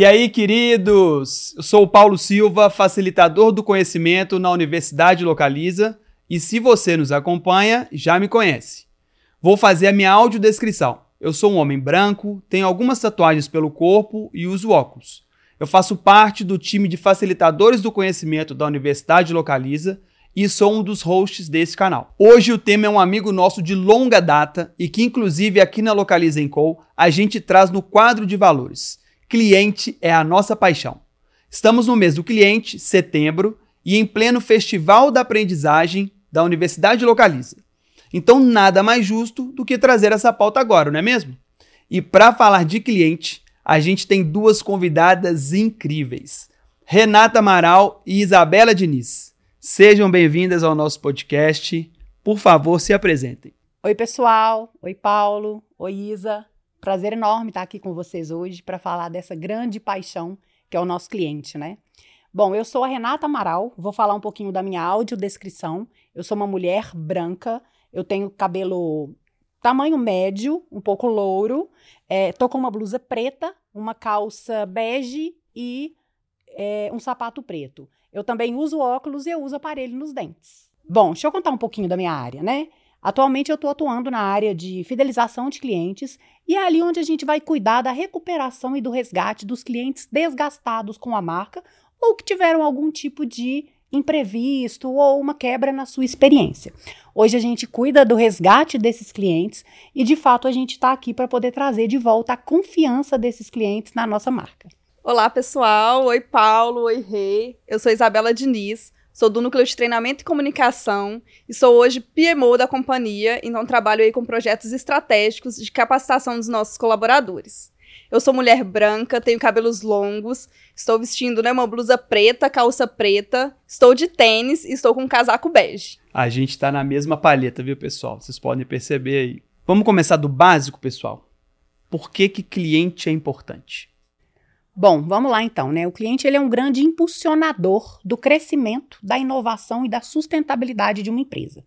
E aí, queridos? Eu sou o Paulo Silva, facilitador do conhecimento na Universidade Localiza, e se você nos acompanha, já me conhece. Vou fazer a minha audiodescrição. Eu sou um homem branco, tenho algumas tatuagens pelo corpo e uso óculos. Eu faço parte do time de facilitadores do conhecimento da Universidade Localiza e sou um dos hosts desse canal. Hoje o tema é um amigo nosso de longa data e que inclusive aqui na Localiza Co a gente traz no quadro de valores. Cliente é a nossa paixão. Estamos no mês do cliente, setembro, e em pleno Festival da Aprendizagem da Universidade Localiza. Então, nada mais justo do que trazer essa pauta agora, não é mesmo? E para falar de cliente, a gente tem duas convidadas incríveis: Renata Amaral e Isabela Diniz. Sejam bem-vindas ao nosso podcast. Por favor, se apresentem. Oi, pessoal. Oi, Paulo. Oi, Isa. Prazer enorme estar aqui com vocês hoje para falar dessa grande paixão que é o nosso cliente, né? Bom, eu sou a Renata Amaral, vou falar um pouquinho da minha audiodescrição. Eu sou uma mulher branca, eu tenho cabelo tamanho médio, um pouco louro, é, tô com uma blusa preta, uma calça bege e é, um sapato preto. Eu também uso óculos e eu uso aparelho nos dentes. Bom, deixa eu contar um pouquinho da minha área, né? Atualmente eu estou atuando na área de fidelização de clientes e é ali onde a gente vai cuidar da recuperação e do resgate dos clientes desgastados com a marca ou que tiveram algum tipo de imprevisto ou uma quebra na sua experiência. Hoje a gente cuida do resgate desses clientes e de fato a gente está aqui para poder trazer de volta a confiança desses clientes na nossa marca. Olá pessoal, oi Paulo, oi Rei, eu sou Isabela Diniz, Sou do Núcleo de Treinamento e Comunicação e sou hoje PMO da companhia, então trabalho aí com projetos estratégicos de capacitação dos nossos colaboradores. Eu sou mulher branca, tenho cabelos longos, estou vestindo né, uma blusa preta, calça preta, estou de tênis e estou com um casaco bege. A gente está na mesma palheta, viu, pessoal? Vocês podem perceber aí. Vamos começar do básico, pessoal. Por que, que cliente é importante? Bom, vamos lá então, né? O cliente ele é um grande impulsionador do crescimento, da inovação e da sustentabilidade de uma empresa.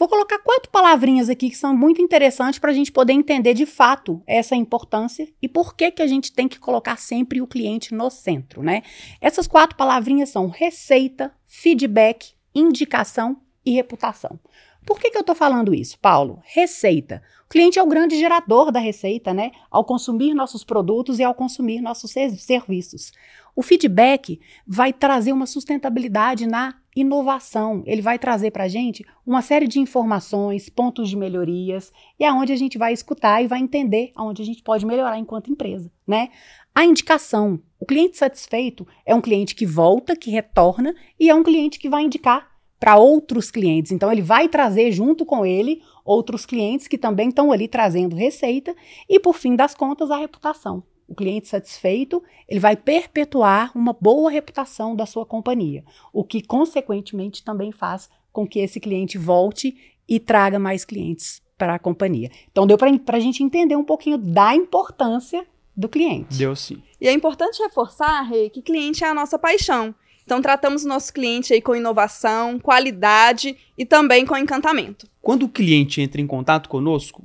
Vou colocar quatro palavrinhas aqui que são muito interessantes para a gente poder entender de fato essa importância e por que, que a gente tem que colocar sempre o cliente no centro, né? Essas quatro palavrinhas são receita, feedback, indicação e reputação. Por que, que eu estou falando isso, Paulo? Receita. O cliente é o grande gerador da receita, né? Ao consumir nossos produtos e ao consumir nossos serviços. O feedback vai trazer uma sustentabilidade na inovação. Ele vai trazer para a gente uma série de informações, pontos de melhorias, e é onde a gente vai escutar e vai entender aonde a gente pode melhorar enquanto empresa, né? A indicação. O cliente satisfeito é um cliente que volta, que retorna, e é um cliente que vai indicar para outros clientes. Então, ele vai trazer junto com ele outros clientes que também estão ali trazendo receita e, por fim das contas, a reputação. O cliente satisfeito, ele vai perpetuar uma boa reputação da sua companhia, o que, consequentemente, também faz com que esse cliente volte e traga mais clientes para a companhia. Então, deu para a gente entender um pouquinho da importância do cliente. Deu sim. E é importante reforçar, Rei, que cliente é a nossa paixão. Então, tratamos o nosso cliente aí com inovação, qualidade e também com encantamento. Quando o cliente entra em contato conosco,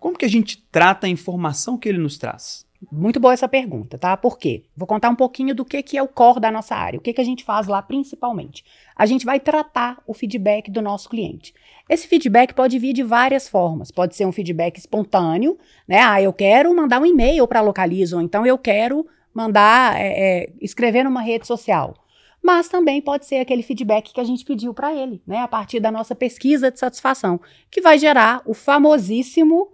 como que a gente trata a informação que ele nos traz? Muito boa essa pergunta, tá? Por quê? Vou contar um pouquinho do que, que é o core da nossa área, o que, que a gente faz lá principalmente. A gente vai tratar o feedback do nosso cliente. Esse feedback pode vir de várias formas. Pode ser um feedback espontâneo, né? Ah, eu quero mandar um e-mail para Localiza, ou então eu quero mandar, é, é, escrever numa rede social mas também pode ser aquele feedback que a gente pediu para ele, né, a partir da nossa pesquisa de satisfação, que vai gerar o famosíssimo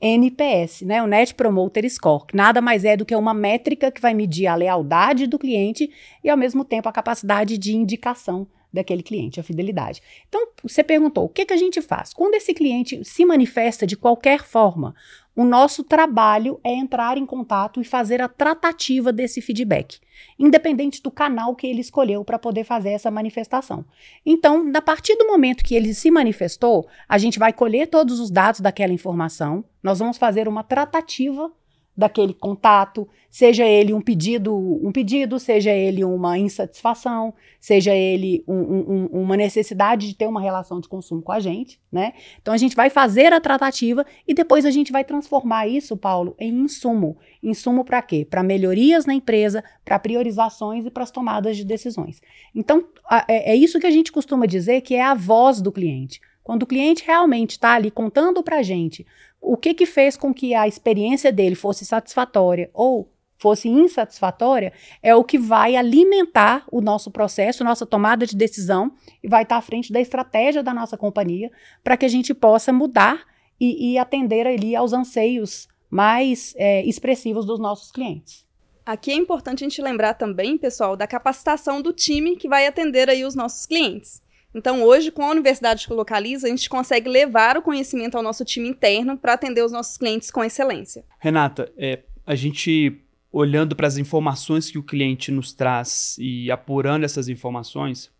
NPS, né, o Net Promoter Score, que nada mais é do que uma métrica que vai medir a lealdade do cliente e ao mesmo tempo a capacidade de indicação daquele cliente, a fidelidade. Então, você perguntou, o que, que a gente faz? Quando esse cliente se manifesta de qualquer forma, o nosso trabalho é entrar em contato e fazer a tratativa desse feedback, independente do canal que ele escolheu para poder fazer essa manifestação. Então, a partir do momento que ele se manifestou, a gente vai colher todos os dados daquela informação, nós vamos fazer uma tratativa daquele contato, seja ele um pedido, um pedido, seja ele uma insatisfação, seja ele um, um, uma necessidade de ter uma relação de consumo com a gente, né? Então a gente vai fazer a tratativa e depois a gente vai transformar isso, Paulo, em insumo. Insumo para quê? Para melhorias na empresa, para priorizações e para as tomadas de decisões. Então é, é isso que a gente costuma dizer que é a voz do cliente. Quando o cliente realmente está ali contando para a gente o que, que fez com que a experiência dele fosse satisfatória ou fosse insatisfatória, é o que vai alimentar o nosso processo, nossa tomada de decisão e vai estar à frente da estratégia da nossa companhia para que a gente possa mudar e, e atender ali aos anseios mais é, expressivos dos nossos clientes. Aqui é importante a gente lembrar também, pessoal, da capacitação do time que vai atender aí os nossos clientes. Então, hoje, com a Universidade que localiza, a gente consegue levar o conhecimento ao nosso time interno para atender os nossos clientes com excelência. Renata, é, a gente olhando para as informações que o cliente nos traz e apurando essas informações,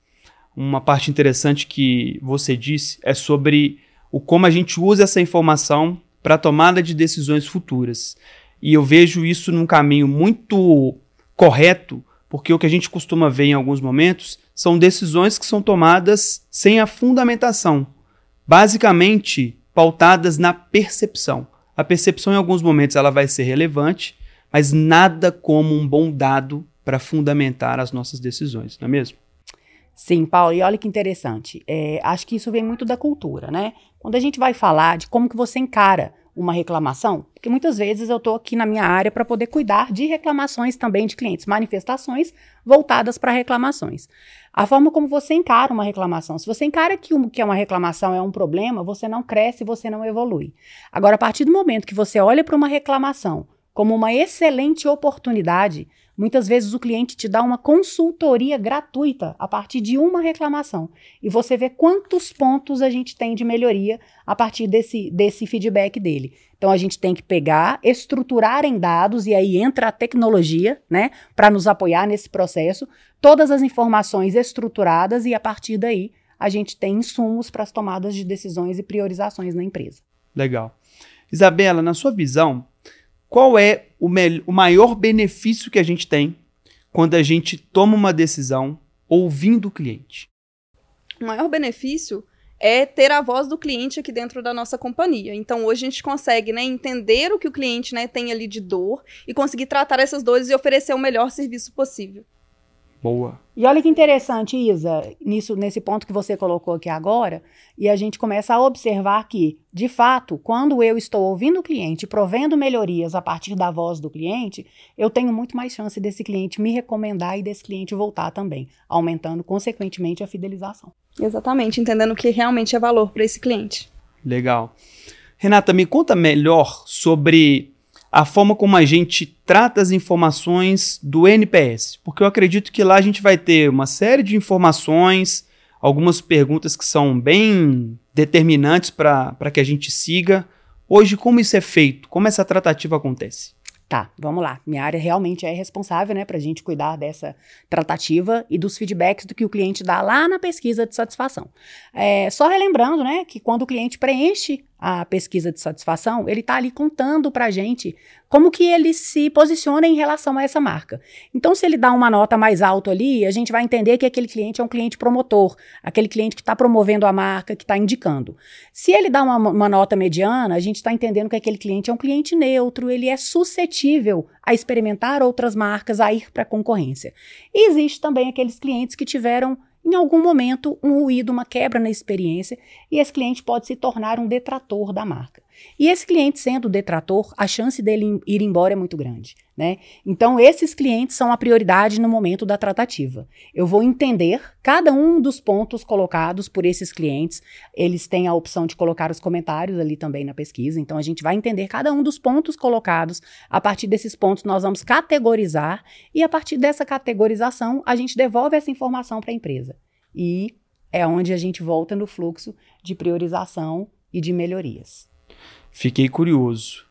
uma parte interessante que você disse é sobre o como a gente usa essa informação para a tomada de decisões futuras. E eu vejo isso num caminho muito correto, porque o que a gente costuma ver em alguns momentos são decisões que são tomadas sem a fundamentação, basicamente pautadas na percepção. A percepção em alguns momentos ela vai ser relevante, mas nada como um bom dado para fundamentar as nossas decisões, não é mesmo? Sim, Paulo, e olha que interessante. É, acho que isso vem muito da cultura, né? Quando a gente vai falar de como que você encara uma reclamação, porque muitas vezes eu estou aqui na minha área para poder cuidar de reclamações também de clientes, manifestações voltadas para reclamações. A forma como você encara uma reclamação. Se você encara que, um, que uma reclamação é um problema, você não cresce, você não evolui. Agora, a partir do momento que você olha para uma reclamação como uma excelente oportunidade, Muitas vezes o cliente te dá uma consultoria gratuita a partir de uma reclamação e você vê quantos pontos a gente tem de melhoria a partir desse, desse feedback dele. Então a gente tem que pegar, estruturar em dados e aí entra a tecnologia, né, para nos apoiar nesse processo, todas as informações estruturadas e a partir daí a gente tem insumos para as tomadas de decisões e priorizações na empresa. Legal. Isabela, na sua visão, qual é o, o maior benefício que a gente tem quando a gente toma uma decisão ouvindo o cliente? O maior benefício é ter a voz do cliente aqui dentro da nossa companhia. Então, hoje a gente consegue né, entender o que o cliente né, tem ali de dor e conseguir tratar essas dores e oferecer o melhor serviço possível. Boa. E olha que interessante, Isa, nisso, nesse ponto que você colocou aqui agora, e a gente começa a observar que, de fato, quando eu estou ouvindo o cliente, provendo melhorias a partir da voz do cliente, eu tenho muito mais chance desse cliente me recomendar e desse cliente voltar também, aumentando, consequentemente, a fidelização. Exatamente, entendendo o que realmente é valor para esse cliente. Legal. Renata, me conta melhor sobre a forma como a gente trata as informações do NPS, porque eu acredito que lá a gente vai ter uma série de informações, algumas perguntas que são bem determinantes para que a gente siga. Hoje, como isso é feito? Como essa tratativa acontece? Tá, vamos lá. Minha área realmente é responsável, né, para a gente cuidar dessa tratativa e dos feedbacks do que o cliente dá lá na pesquisa de satisfação. É, só relembrando, né, que quando o cliente preenche a pesquisa de satisfação, ele está ali contando para a gente como que ele se posiciona em relação a essa marca. Então, se ele dá uma nota mais alta ali, a gente vai entender que aquele cliente é um cliente promotor, aquele cliente que está promovendo a marca, que está indicando. Se ele dá uma, uma nota mediana, a gente está entendendo que aquele cliente é um cliente neutro, ele é suscetível a experimentar outras marcas, a ir para a concorrência. E existe também aqueles clientes que tiveram em algum momento, um ruído, uma quebra na experiência, e esse cliente pode se tornar um detrator da marca. E esse cliente sendo detrator, a chance dele ir embora é muito grande. Né? Então, esses clientes são a prioridade no momento da tratativa. Eu vou entender cada um dos pontos colocados por esses clientes. Eles têm a opção de colocar os comentários ali também na pesquisa. Então, a gente vai entender cada um dos pontos colocados. A partir desses pontos, nós vamos categorizar. E a partir dessa categorização, a gente devolve essa informação para a empresa. E é onde a gente volta no fluxo de priorização e de melhorias. Fiquei curioso.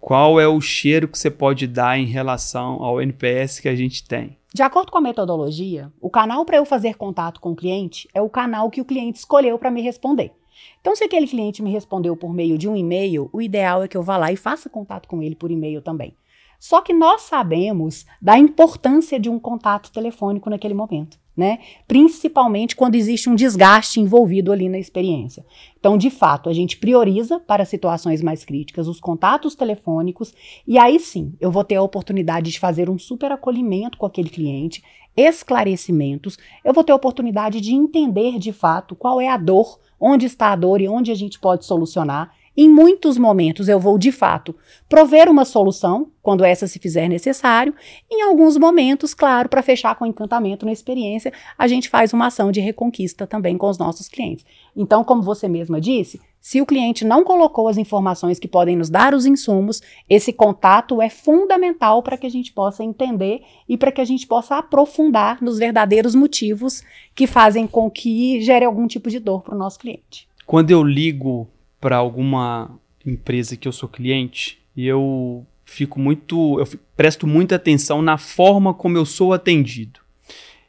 Qual é o cheiro que você pode dar em relação ao NPS que a gente tem? De acordo com a metodologia, o canal para eu fazer contato com o cliente é o canal que o cliente escolheu para me responder. Então, se aquele cliente me respondeu por meio de um e-mail, o ideal é que eu vá lá e faça contato com ele por e-mail também. Só que nós sabemos da importância de um contato telefônico naquele momento, né? Principalmente quando existe um desgaste envolvido ali na experiência. Então, de fato, a gente prioriza para situações mais críticas os contatos telefônicos e aí sim, eu vou ter a oportunidade de fazer um super acolhimento com aquele cliente, esclarecimentos, eu vou ter a oportunidade de entender de fato qual é a dor, onde está a dor e onde a gente pode solucionar em muitos momentos eu vou, de fato, prover uma solução, quando essa se fizer necessário. Em alguns momentos, claro, para fechar com encantamento na experiência, a gente faz uma ação de reconquista também com os nossos clientes. Então, como você mesma disse, se o cliente não colocou as informações que podem nos dar os insumos, esse contato é fundamental para que a gente possa entender e para que a gente possa aprofundar nos verdadeiros motivos que fazem com que gere algum tipo de dor para o nosso cliente. Quando eu ligo para alguma empresa que eu sou cliente, eu fico muito, eu presto muita atenção na forma como eu sou atendido.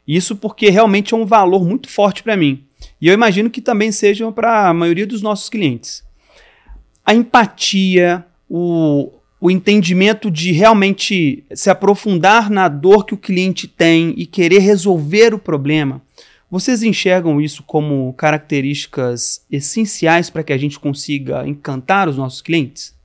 Isso porque realmente é um valor muito forte para mim. E eu imagino que também seja para a maioria dos nossos clientes. A empatia, o, o entendimento de realmente se aprofundar na dor que o cliente tem e querer resolver o problema vocês enxergam isso como características essenciais para que a gente consiga encantar os nossos clientes?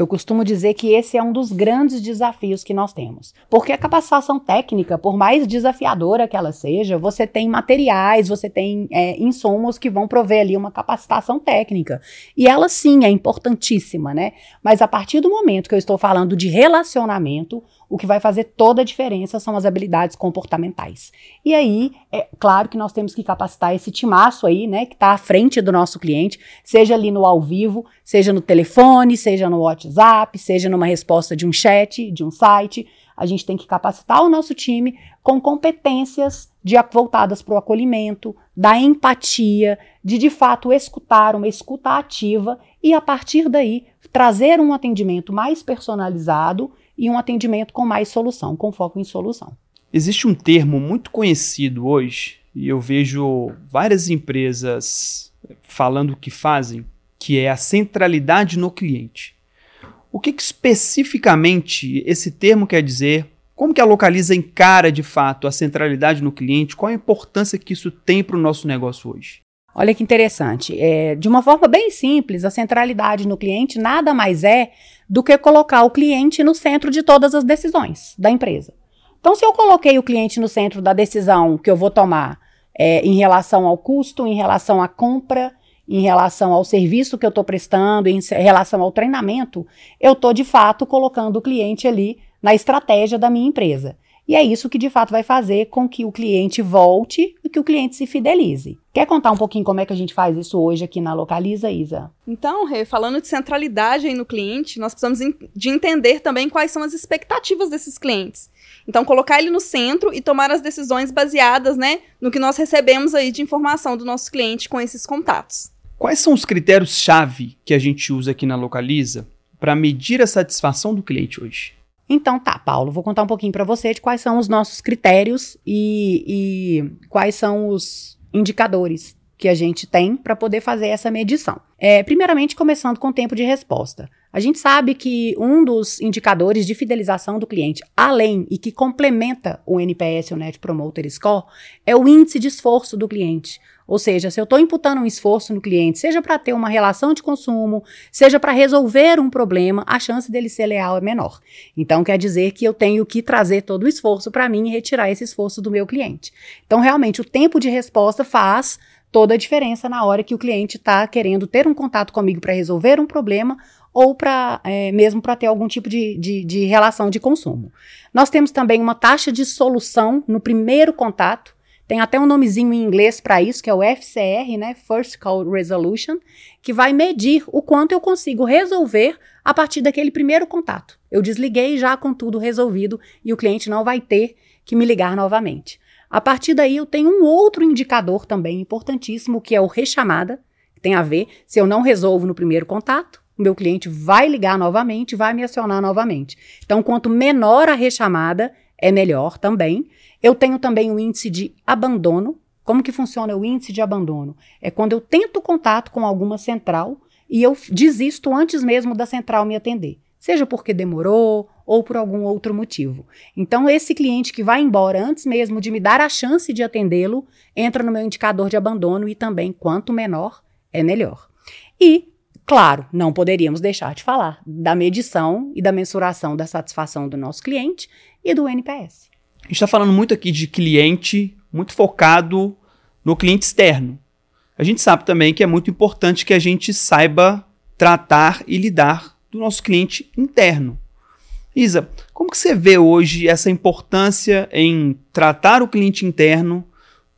Eu costumo dizer que esse é um dos grandes desafios que nós temos. Porque a capacitação técnica, por mais desafiadora que ela seja, você tem materiais, você tem é, insumos que vão prover ali uma capacitação técnica. E ela sim é importantíssima, né? Mas a partir do momento que eu estou falando de relacionamento, o que vai fazer toda a diferença são as habilidades comportamentais. E aí, é claro que nós temos que capacitar esse timaço aí, né, que está à frente do nosso cliente, seja ali no ao vivo, seja no telefone, seja no WhatsApp, seja numa resposta de um chat, de um site. A gente tem que capacitar o nosso time com competências de, voltadas para o acolhimento, da empatia, de de fato escutar, uma escuta ativa e a partir daí trazer um atendimento mais personalizado e um atendimento com mais solução, com foco em solução. Existe um termo muito conhecido hoje, e eu vejo várias empresas falando o que fazem, que é a centralidade no cliente. O que, que especificamente esse termo quer dizer? Como que a Localiza encara de fato a centralidade no cliente? Qual a importância que isso tem para o nosso negócio hoje? Olha que interessante. É, de uma forma bem simples, a centralidade no cliente nada mais é do que colocar o cliente no centro de todas as decisões da empresa. Então, se eu coloquei o cliente no centro da decisão que eu vou tomar é, em relação ao custo, em relação à compra, em relação ao serviço que eu estou prestando, em relação ao treinamento, eu estou de fato colocando o cliente ali na estratégia da minha empresa. E é isso que de fato vai fazer com que o cliente volte e que o cliente se fidelize. Quer contar um pouquinho como é que a gente faz isso hoje aqui na Localiza, Isa? Então, Rê, falando de centralidade aí no cliente, nós precisamos de entender também quais são as expectativas desses clientes. Então, colocar ele no centro e tomar as decisões baseadas, né, no que nós recebemos aí de informação do nosso cliente com esses contatos. Quais são os critérios-chave que a gente usa aqui na Localiza para medir a satisfação do cliente hoje? Então tá, Paulo, vou contar um pouquinho para você de quais são os nossos critérios e, e quais são os indicadores que a gente tem para poder fazer essa medição. É, primeiramente, começando com o tempo de resposta. A gente sabe que um dos indicadores de fidelização do cliente, além e que complementa o NPS, o Net Promoter Score, é o índice de esforço do cliente. Ou seja, se eu estou imputando um esforço no cliente, seja para ter uma relação de consumo, seja para resolver um problema, a chance dele ser leal é menor. Então, quer dizer que eu tenho que trazer todo o esforço para mim e retirar esse esforço do meu cliente. Então, realmente, o tempo de resposta faz toda a diferença na hora que o cliente está querendo ter um contato comigo para resolver um problema ou para é, mesmo para ter algum tipo de, de, de relação de consumo. Nós temos também uma taxa de solução no primeiro contato. Tem até um nomezinho em inglês para isso, que é o FCR, né? First Call Resolution, que vai medir o quanto eu consigo resolver a partir daquele primeiro contato. Eu desliguei já com tudo resolvido e o cliente não vai ter que me ligar novamente. A partir daí, eu tenho um outro indicador também importantíssimo, que é o rechamada, que tem a ver se eu não resolvo no primeiro contato, o meu cliente vai ligar novamente, vai me acionar novamente. Então, quanto menor a rechamada, é melhor também. Eu tenho também o índice de abandono. Como que funciona o índice de abandono? É quando eu tento contato com alguma central e eu desisto antes mesmo da central me atender, seja porque demorou ou por algum outro motivo. Então, esse cliente que vai embora antes mesmo de me dar a chance de atendê-lo, entra no meu indicador de abandono e também, quanto menor, é melhor. E, claro, não poderíamos deixar de falar da medição e da mensuração da satisfação do nosso cliente e do NPS. A gente está falando muito aqui de cliente, muito focado no cliente externo. A gente sabe também que é muito importante que a gente saiba tratar e lidar do nosso cliente interno. Isa, como que você vê hoje essa importância em tratar o cliente interno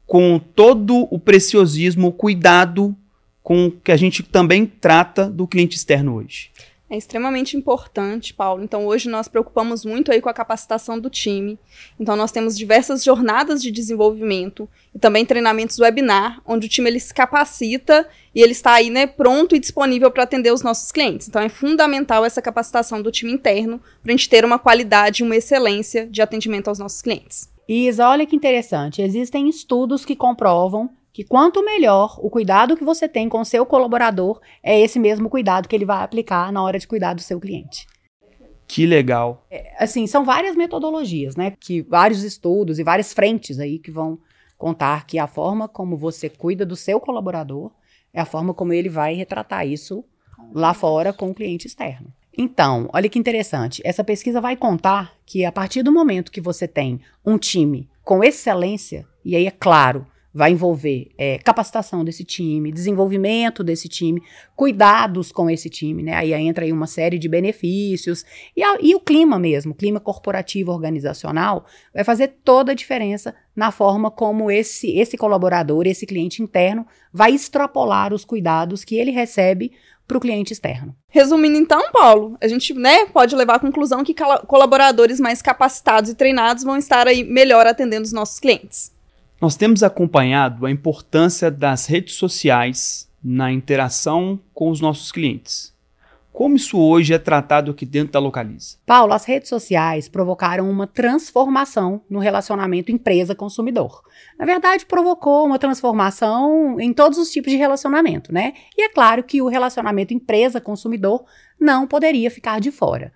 com todo o preciosismo, o cuidado com que a gente também trata do cliente externo hoje? É extremamente importante, Paulo. Então, hoje nós preocupamos muito aí com a capacitação do time. Então, nós temos diversas jornadas de desenvolvimento e também treinamentos webinar, onde o time ele se capacita e ele está aí, né, pronto e disponível para atender os nossos clientes. Então, é fundamental essa capacitação do time interno para a gente ter uma qualidade e uma excelência de atendimento aos nossos clientes. Isa, olha que interessante. Existem estudos que comprovam que quanto melhor o cuidado que você tem com o seu colaborador, é esse mesmo cuidado que ele vai aplicar na hora de cuidar do seu cliente. Que legal. É, assim, são várias metodologias, né? Que vários estudos e várias frentes aí que vão contar que a forma como você cuida do seu colaborador é a forma como ele vai retratar isso lá fora com o cliente externo. Então, olha que interessante. Essa pesquisa vai contar que a partir do momento que você tem um time com excelência, e aí é claro, vai envolver é, capacitação desse time, desenvolvimento desse time, cuidados com esse time, né? Aí entra aí uma série de benefícios e, a, e o clima mesmo, o clima corporativo organizacional, vai fazer toda a diferença na forma como esse, esse colaborador, esse cliente interno, vai extrapolar os cuidados que ele recebe para o cliente externo. Resumindo então, Paulo, a gente né, pode levar à conclusão que colaboradores mais capacitados e treinados vão estar aí melhor atendendo os nossos clientes. Nós temos acompanhado a importância das redes sociais na interação com os nossos clientes. Como isso hoje é tratado aqui dentro da Localiza? Paulo, as redes sociais provocaram uma transformação no relacionamento empresa-consumidor. Na verdade, provocou uma transformação em todos os tipos de relacionamento, né? E é claro que o relacionamento empresa-consumidor não poderia ficar de fora.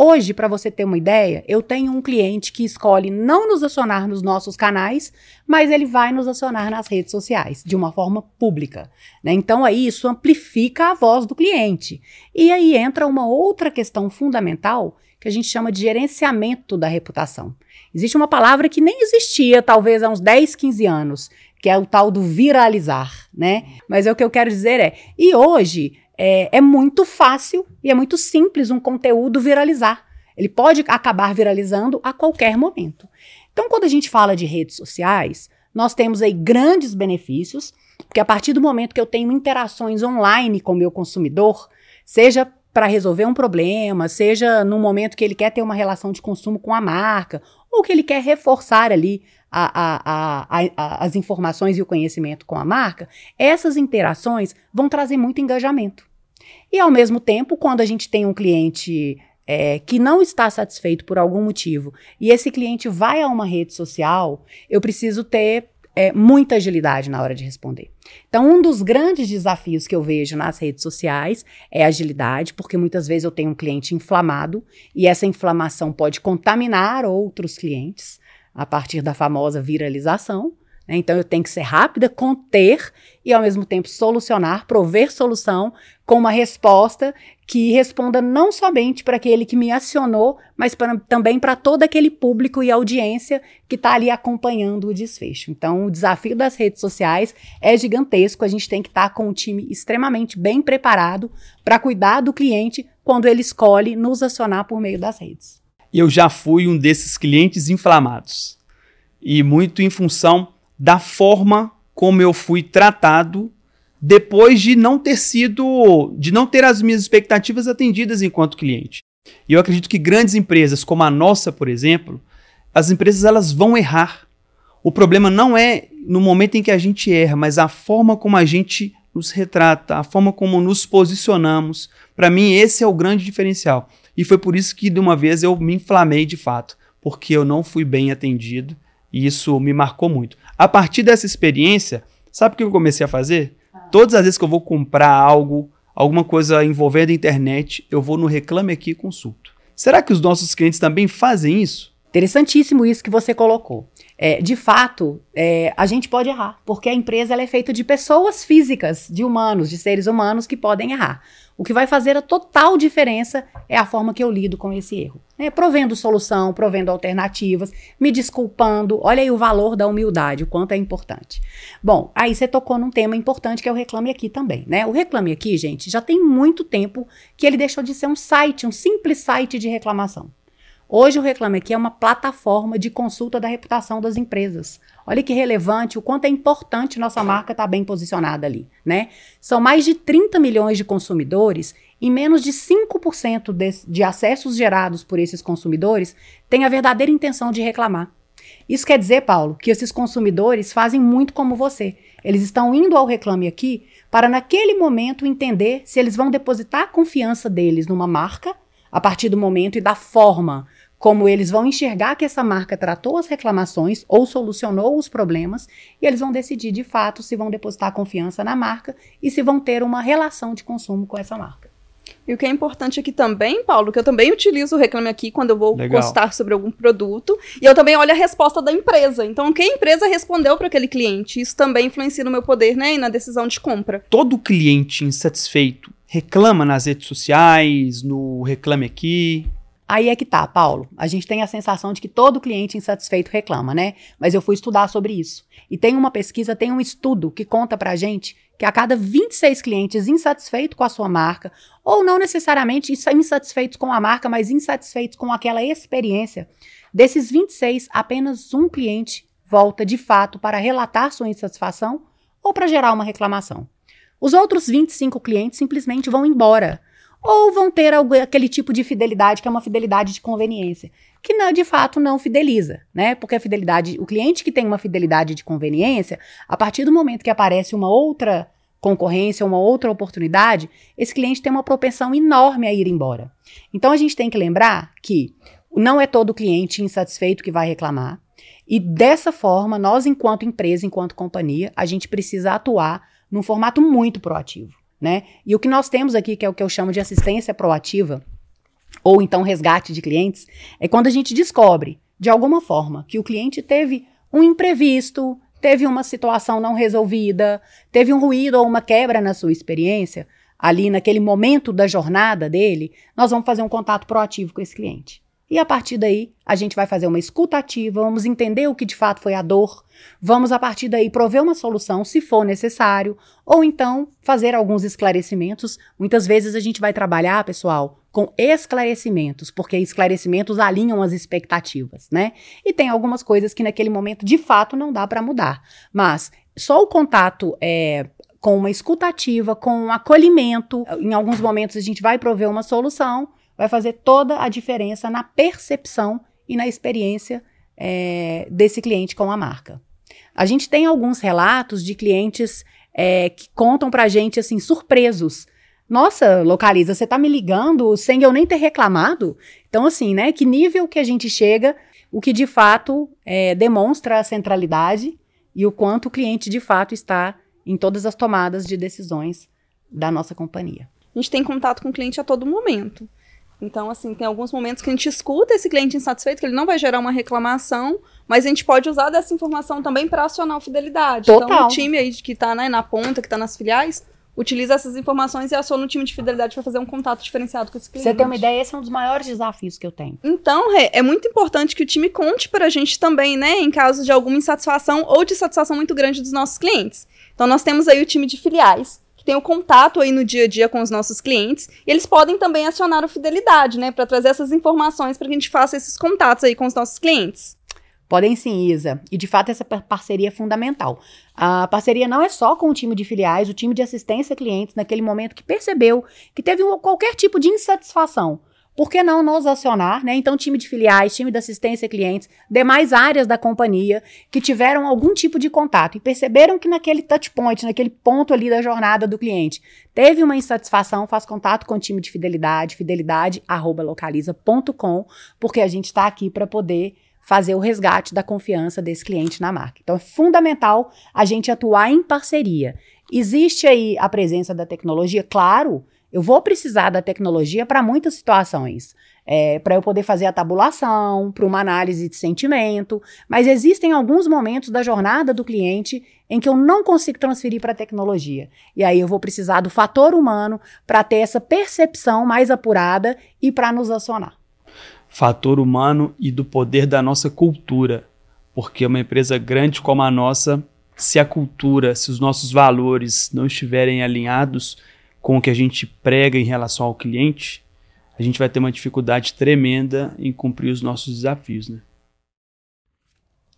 Hoje, para você ter uma ideia, eu tenho um cliente que escolhe não nos acionar nos nossos canais, mas ele vai nos acionar nas redes sociais, de uma forma pública. Né? Então, aí isso amplifica a voz do cliente. E aí entra uma outra questão fundamental que a gente chama de gerenciamento da reputação. Existe uma palavra que nem existia, talvez há uns 10, 15 anos, que é o tal do viralizar, né? Mas é o que eu quero dizer é, e hoje é, é muito fácil e é muito simples um conteúdo viralizar. Ele pode acabar viralizando a qualquer momento. Então, quando a gente fala de redes sociais, nós temos aí grandes benefícios, porque a partir do momento que eu tenho interações online com o meu consumidor, seja para resolver um problema, seja no momento que ele quer ter uma relação de consumo com a marca, ou que ele quer reforçar ali a, a, a, as informações e o conhecimento com a marca, essas interações vão trazer muito engajamento. E ao mesmo tempo, quando a gente tem um cliente é, que não está satisfeito por algum motivo e esse cliente vai a uma rede social, eu preciso ter é, muita agilidade na hora de responder. Então, um dos grandes desafios que eu vejo nas redes sociais é agilidade, porque muitas vezes eu tenho um cliente inflamado e essa inflamação pode contaminar outros clientes a partir da famosa viralização. Né? Então eu tenho que ser rápida, conter e ao mesmo tempo solucionar, prover solução com uma resposta que responda não somente para aquele que me acionou, mas pra, também para todo aquele público e audiência que está ali acompanhando o desfecho. Então, o desafio das redes sociais é gigantesco. A gente tem que estar tá com um time extremamente bem preparado para cuidar do cliente quando ele escolhe nos acionar por meio das redes. Eu já fui um desses clientes inflamados e muito em função da forma como eu fui tratado depois de não ter sido, de não ter as minhas expectativas atendidas enquanto cliente. E eu acredito que grandes empresas como a nossa, por exemplo, as empresas elas vão errar. O problema não é no momento em que a gente erra, mas a forma como a gente nos retrata, a forma como nos posicionamos. Para mim, esse é o grande diferencial. E foi por isso que, de uma vez, eu me inflamei de fato porque eu não fui bem atendido e isso me marcou muito. A partir dessa experiência, sabe o que eu comecei a fazer? Todas as vezes que eu vou comprar algo, alguma coisa envolvendo a internet, eu vou no Reclame Aqui e consulto. Será que os nossos clientes também fazem isso? Interessantíssimo isso que você colocou. É, de fato, é, a gente pode errar, porque a empresa é feita de pessoas físicas, de humanos, de seres humanos que podem errar. O que vai fazer a total diferença é a forma que eu lido com esse erro. Né? Provendo solução, provendo alternativas, me desculpando. Olha aí o valor da humildade, o quanto é importante. Bom, aí você tocou num tema importante que é o Reclame Aqui também. Né? O Reclame Aqui, gente, já tem muito tempo que ele deixou de ser um site, um simples site de reclamação. Hoje o Reclame Aqui é uma plataforma de consulta da reputação das empresas. Olha que relevante, o quanto é importante nossa marca estar tá bem posicionada ali, né? São mais de 30 milhões de consumidores e menos de 5% de, de acessos gerados por esses consumidores têm a verdadeira intenção de reclamar. Isso quer dizer, Paulo, que esses consumidores fazem muito como você. Eles estão indo ao Reclame Aqui para, naquele momento, entender se eles vão depositar a confiança deles numa marca a partir do momento e da forma como eles vão enxergar que essa marca tratou as reclamações ou solucionou os problemas, e eles vão decidir de fato se vão depositar confiança na marca e se vão ter uma relação de consumo com essa marca. E o que é importante aqui também, Paulo, que eu também utilizo o Reclame Aqui quando eu vou Legal. postar sobre algum produto. E eu também olho a resposta da empresa. Então, o que a empresa respondeu para aquele cliente? Isso também influencia no meu poder, né? E na decisão de compra. Todo cliente insatisfeito reclama nas redes sociais, no Reclame Aqui. Aí é que tá, Paulo. A gente tem a sensação de que todo cliente insatisfeito reclama, né? Mas eu fui estudar sobre isso. E tem uma pesquisa, tem um estudo que conta pra gente que a cada 26 clientes insatisfeitos com a sua marca, ou não necessariamente insatisfeitos com a marca, mas insatisfeitos com aquela experiência, desses 26, apenas um cliente volta de fato para relatar sua insatisfação ou para gerar uma reclamação. Os outros 25 clientes simplesmente vão embora ou vão ter aquele tipo de fidelidade que é uma fidelidade de conveniência, que não, de fato não fideliza, né? Porque a fidelidade, o cliente que tem uma fidelidade de conveniência, a partir do momento que aparece uma outra concorrência, uma outra oportunidade, esse cliente tem uma propensão enorme a ir embora. Então a gente tem que lembrar que não é todo cliente insatisfeito que vai reclamar. E dessa forma, nós, enquanto empresa, enquanto companhia, a gente precisa atuar num formato muito proativo né? E o que nós temos aqui, que é o que eu chamo de assistência proativa, ou então resgate de clientes, é quando a gente descobre, de alguma forma, que o cliente teve um imprevisto, teve uma situação não resolvida, teve um ruído ou uma quebra na sua experiência, ali naquele momento da jornada dele, nós vamos fazer um contato proativo com esse cliente. E a partir daí, a gente vai fazer uma escuta ativa, vamos entender o que de fato foi a dor, vamos a partir daí prover uma solução se for necessário, ou então fazer alguns esclarecimentos. Muitas vezes a gente vai trabalhar, pessoal, com esclarecimentos, porque esclarecimentos alinham as expectativas, né? E tem algumas coisas que naquele momento de fato não dá para mudar. Mas só o contato é, com uma escutativa, com um acolhimento, em alguns momentos a gente vai prover uma solução vai fazer toda a diferença na percepção e na experiência é, desse cliente com a marca. A gente tem alguns relatos de clientes é, que contam pra gente assim, surpresos. Nossa, localiza, você tá me ligando sem eu nem ter reclamado? Então, assim, né? Que nível que a gente chega, o que de fato é, demonstra a centralidade e o quanto o cliente de fato está em todas as tomadas de decisões da nossa companhia. A gente tem contato com o cliente a todo momento. Então, assim, tem alguns momentos que a gente escuta esse cliente insatisfeito, que ele não vai gerar uma reclamação, mas a gente pode usar dessa informação também para acionar a fidelidade. Total. Então, o time aí que está né, na ponta, que está nas filiais, utiliza essas informações e aciona o time de fidelidade para fazer um contato diferenciado com esse cliente. Você tem uma ideia, esse é um dos maiores desafios que eu tenho. Então, Rê, é muito importante que o time conte para a gente também, né, em caso de alguma insatisfação ou de satisfação muito grande dos nossos clientes. Então, nós temos aí o time de filiais, tem o contato aí no dia a dia com os nossos clientes, e eles podem também acionar o Fidelidade, né, para trazer essas informações para que a gente faça esses contatos aí com os nossos clientes. Podem sim, Isa. E de fato essa parceria é fundamental. A parceria não é só com o time de filiais, o time de assistência a clientes, naquele momento que percebeu que teve qualquer tipo de insatisfação por que não nos acionar, né? Então, time de filiais, time de assistência a clientes, demais áreas da companhia que tiveram algum tipo de contato e perceberam que naquele touch point, naquele ponto ali da jornada do cliente, teve uma insatisfação, faz contato com o time de fidelidade, fidelidade@localiza.com, porque a gente está aqui para poder fazer o resgate da confiança desse cliente na marca. Então é fundamental a gente atuar em parceria. Existe aí a presença da tecnologia, claro, eu vou precisar da tecnologia para muitas situações. É, para eu poder fazer a tabulação, para uma análise de sentimento, mas existem alguns momentos da jornada do cliente em que eu não consigo transferir para a tecnologia. E aí eu vou precisar do fator humano para ter essa percepção mais apurada e para nos acionar fator humano e do poder da nossa cultura. Porque uma empresa grande como a nossa, se a cultura, se os nossos valores não estiverem alinhados com o que a gente prega em relação ao cliente, a gente vai ter uma dificuldade tremenda em cumprir os nossos desafios, né?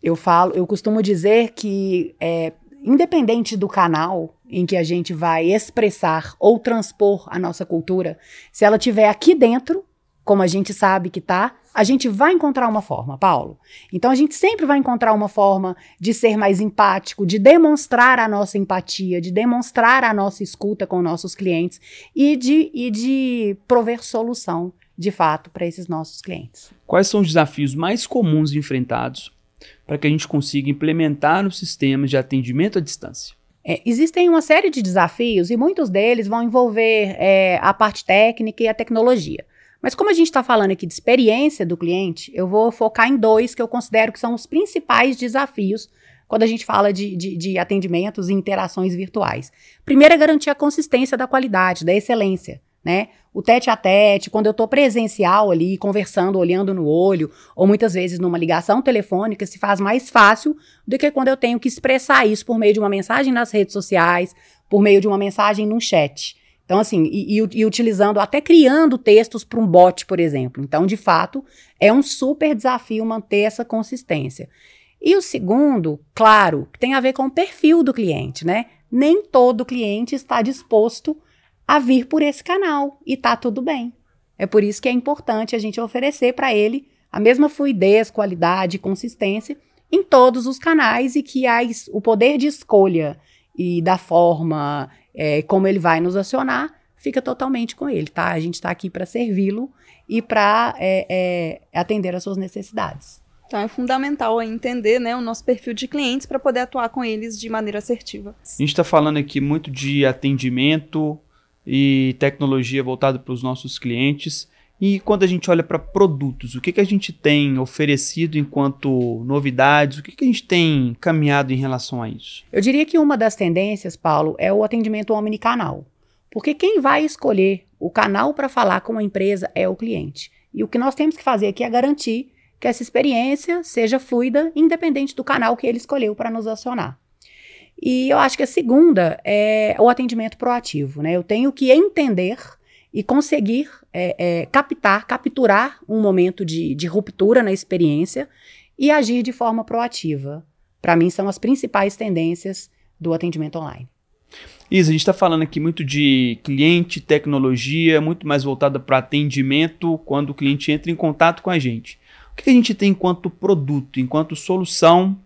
Eu falo, eu costumo dizer que é, independente do canal em que a gente vai expressar ou transpor a nossa cultura, se ela estiver aqui dentro, como a gente sabe que tá, a gente vai encontrar uma forma, Paulo. Então a gente sempre vai encontrar uma forma de ser mais empático, de demonstrar a nossa empatia, de demonstrar a nossa escuta com nossos clientes e de, e de prover solução, de fato, para esses nossos clientes. Quais são os desafios mais comuns enfrentados para que a gente consiga implementar os sistemas de atendimento à distância? É, existem uma série de desafios e muitos deles vão envolver é, a parte técnica e a tecnologia. Mas como a gente está falando aqui de experiência do cliente, eu vou focar em dois que eu considero que são os principais desafios quando a gente fala de, de, de atendimentos e interações virtuais. Primeiro é garantir a consistência da qualidade, da excelência. Né? O tete a tete, quando eu estou presencial ali, conversando, olhando no olho, ou muitas vezes numa ligação telefônica, se faz mais fácil do que quando eu tenho que expressar isso por meio de uma mensagem nas redes sociais, por meio de uma mensagem num chat. Então, assim, e, e, e utilizando, até criando textos para um bot, por exemplo. Então, de fato, é um super desafio manter essa consistência. E o segundo, claro, tem a ver com o perfil do cliente, né? Nem todo cliente está disposto a vir por esse canal e tá tudo bem. É por isso que é importante a gente oferecer para ele a mesma fluidez, qualidade e consistência em todos os canais e que as, o poder de escolha e da forma é, como ele vai nos acionar, fica totalmente com ele, tá? A gente está aqui para servi-lo e para é, é, atender às suas necessidades. Então é fundamental entender né, o nosso perfil de clientes para poder atuar com eles de maneira assertiva. A gente está falando aqui muito de atendimento e tecnologia voltada para os nossos clientes. E quando a gente olha para produtos, o que, que a gente tem oferecido enquanto novidades? O que, que a gente tem caminhado em relação a isso? Eu diria que uma das tendências, Paulo, é o atendimento omnicanal. Porque quem vai escolher o canal para falar com a empresa é o cliente. E o que nós temos que fazer aqui é garantir que essa experiência seja fluida, independente do canal que ele escolheu para nos acionar. E eu acho que a segunda é o atendimento proativo. Né? Eu tenho que entender e conseguir é, é, captar, capturar um momento de, de ruptura na experiência e agir de forma proativa. Para mim, são as principais tendências do atendimento online. Isa, a gente está falando aqui muito de cliente, tecnologia, muito mais voltada para atendimento quando o cliente entra em contato com a gente. O que a gente tem enquanto produto, enquanto solução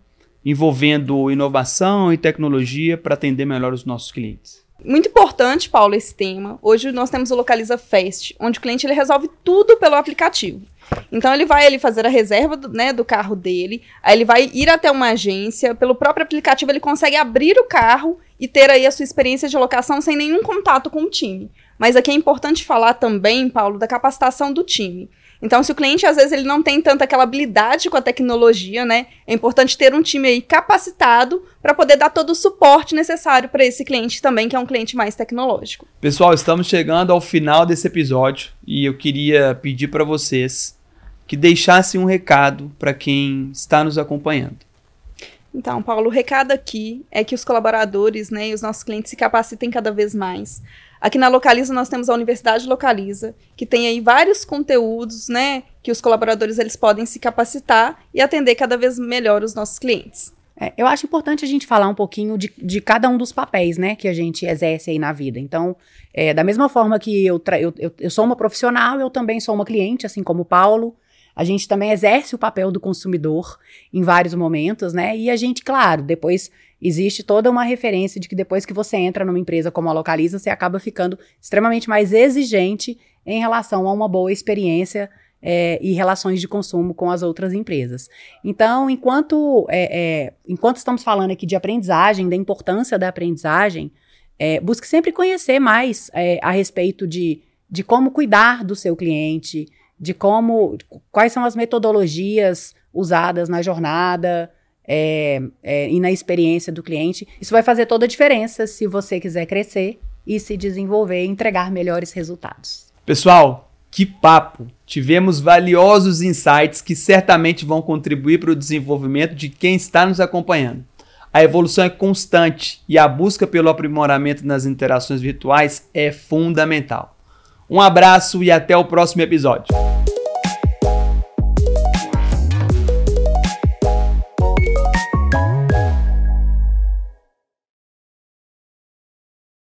envolvendo inovação e tecnologia para atender melhor os nossos clientes? Muito importante, Paulo, esse tema. Hoje nós temos o Localiza Fast, onde o cliente ele resolve tudo pelo aplicativo. Então ele vai ele fazer a reserva do, né, do carro dele, aí ele vai ir até uma agência, pelo próprio aplicativo ele consegue abrir o carro e ter aí a sua experiência de locação sem nenhum contato com o time. Mas aqui é importante falar também, Paulo, da capacitação do time. Então, se o cliente às vezes ele não tem tanta aquela habilidade com a tecnologia, né? É importante ter um time aí capacitado para poder dar todo o suporte necessário para esse cliente também, que é um cliente mais tecnológico. Pessoal, estamos chegando ao final desse episódio e eu queria pedir para vocês que deixassem um recado para quem está nos acompanhando. Então, Paulo, o recado aqui é que os colaboradores né, e os nossos clientes se capacitem cada vez mais. Aqui na Localiza nós temos a Universidade Localiza, que tem aí vários conteúdos, né, que os colaboradores eles podem se capacitar e atender cada vez melhor os nossos clientes. É, eu acho importante a gente falar um pouquinho de, de cada um dos papéis, né, que a gente exerce aí na vida. Então, é, da mesma forma que eu, eu, eu, eu sou uma profissional, eu também sou uma cliente, assim como o Paulo. A gente também exerce o papel do consumidor em vários momentos, né? E a gente, claro, depois existe toda uma referência de que depois que você entra numa empresa como a Localiza, você acaba ficando extremamente mais exigente em relação a uma boa experiência é, e relações de consumo com as outras empresas. Então, enquanto, é, é, enquanto estamos falando aqui de aprendizagem, da importância da aprendizagem, busque sempre conhecer mais a respeito de, de como cuidar do seu cliente, de como, quais são as metodologias usadas na jornada, é, é, e na experiência do cliente. Isso vai fazer toda a diferença se você quiser crescer e se desenvolver e entregar melhores resultados. Pessoal, que papo! Tivemos valiosos insights que certamente vão contribuir para o desenvolvimento de quem está nos acompanhando. A evolução é constante e a busca pelo aprimoramento nas interações virtuais é fundamental. Um abraço e até o próximo episódio.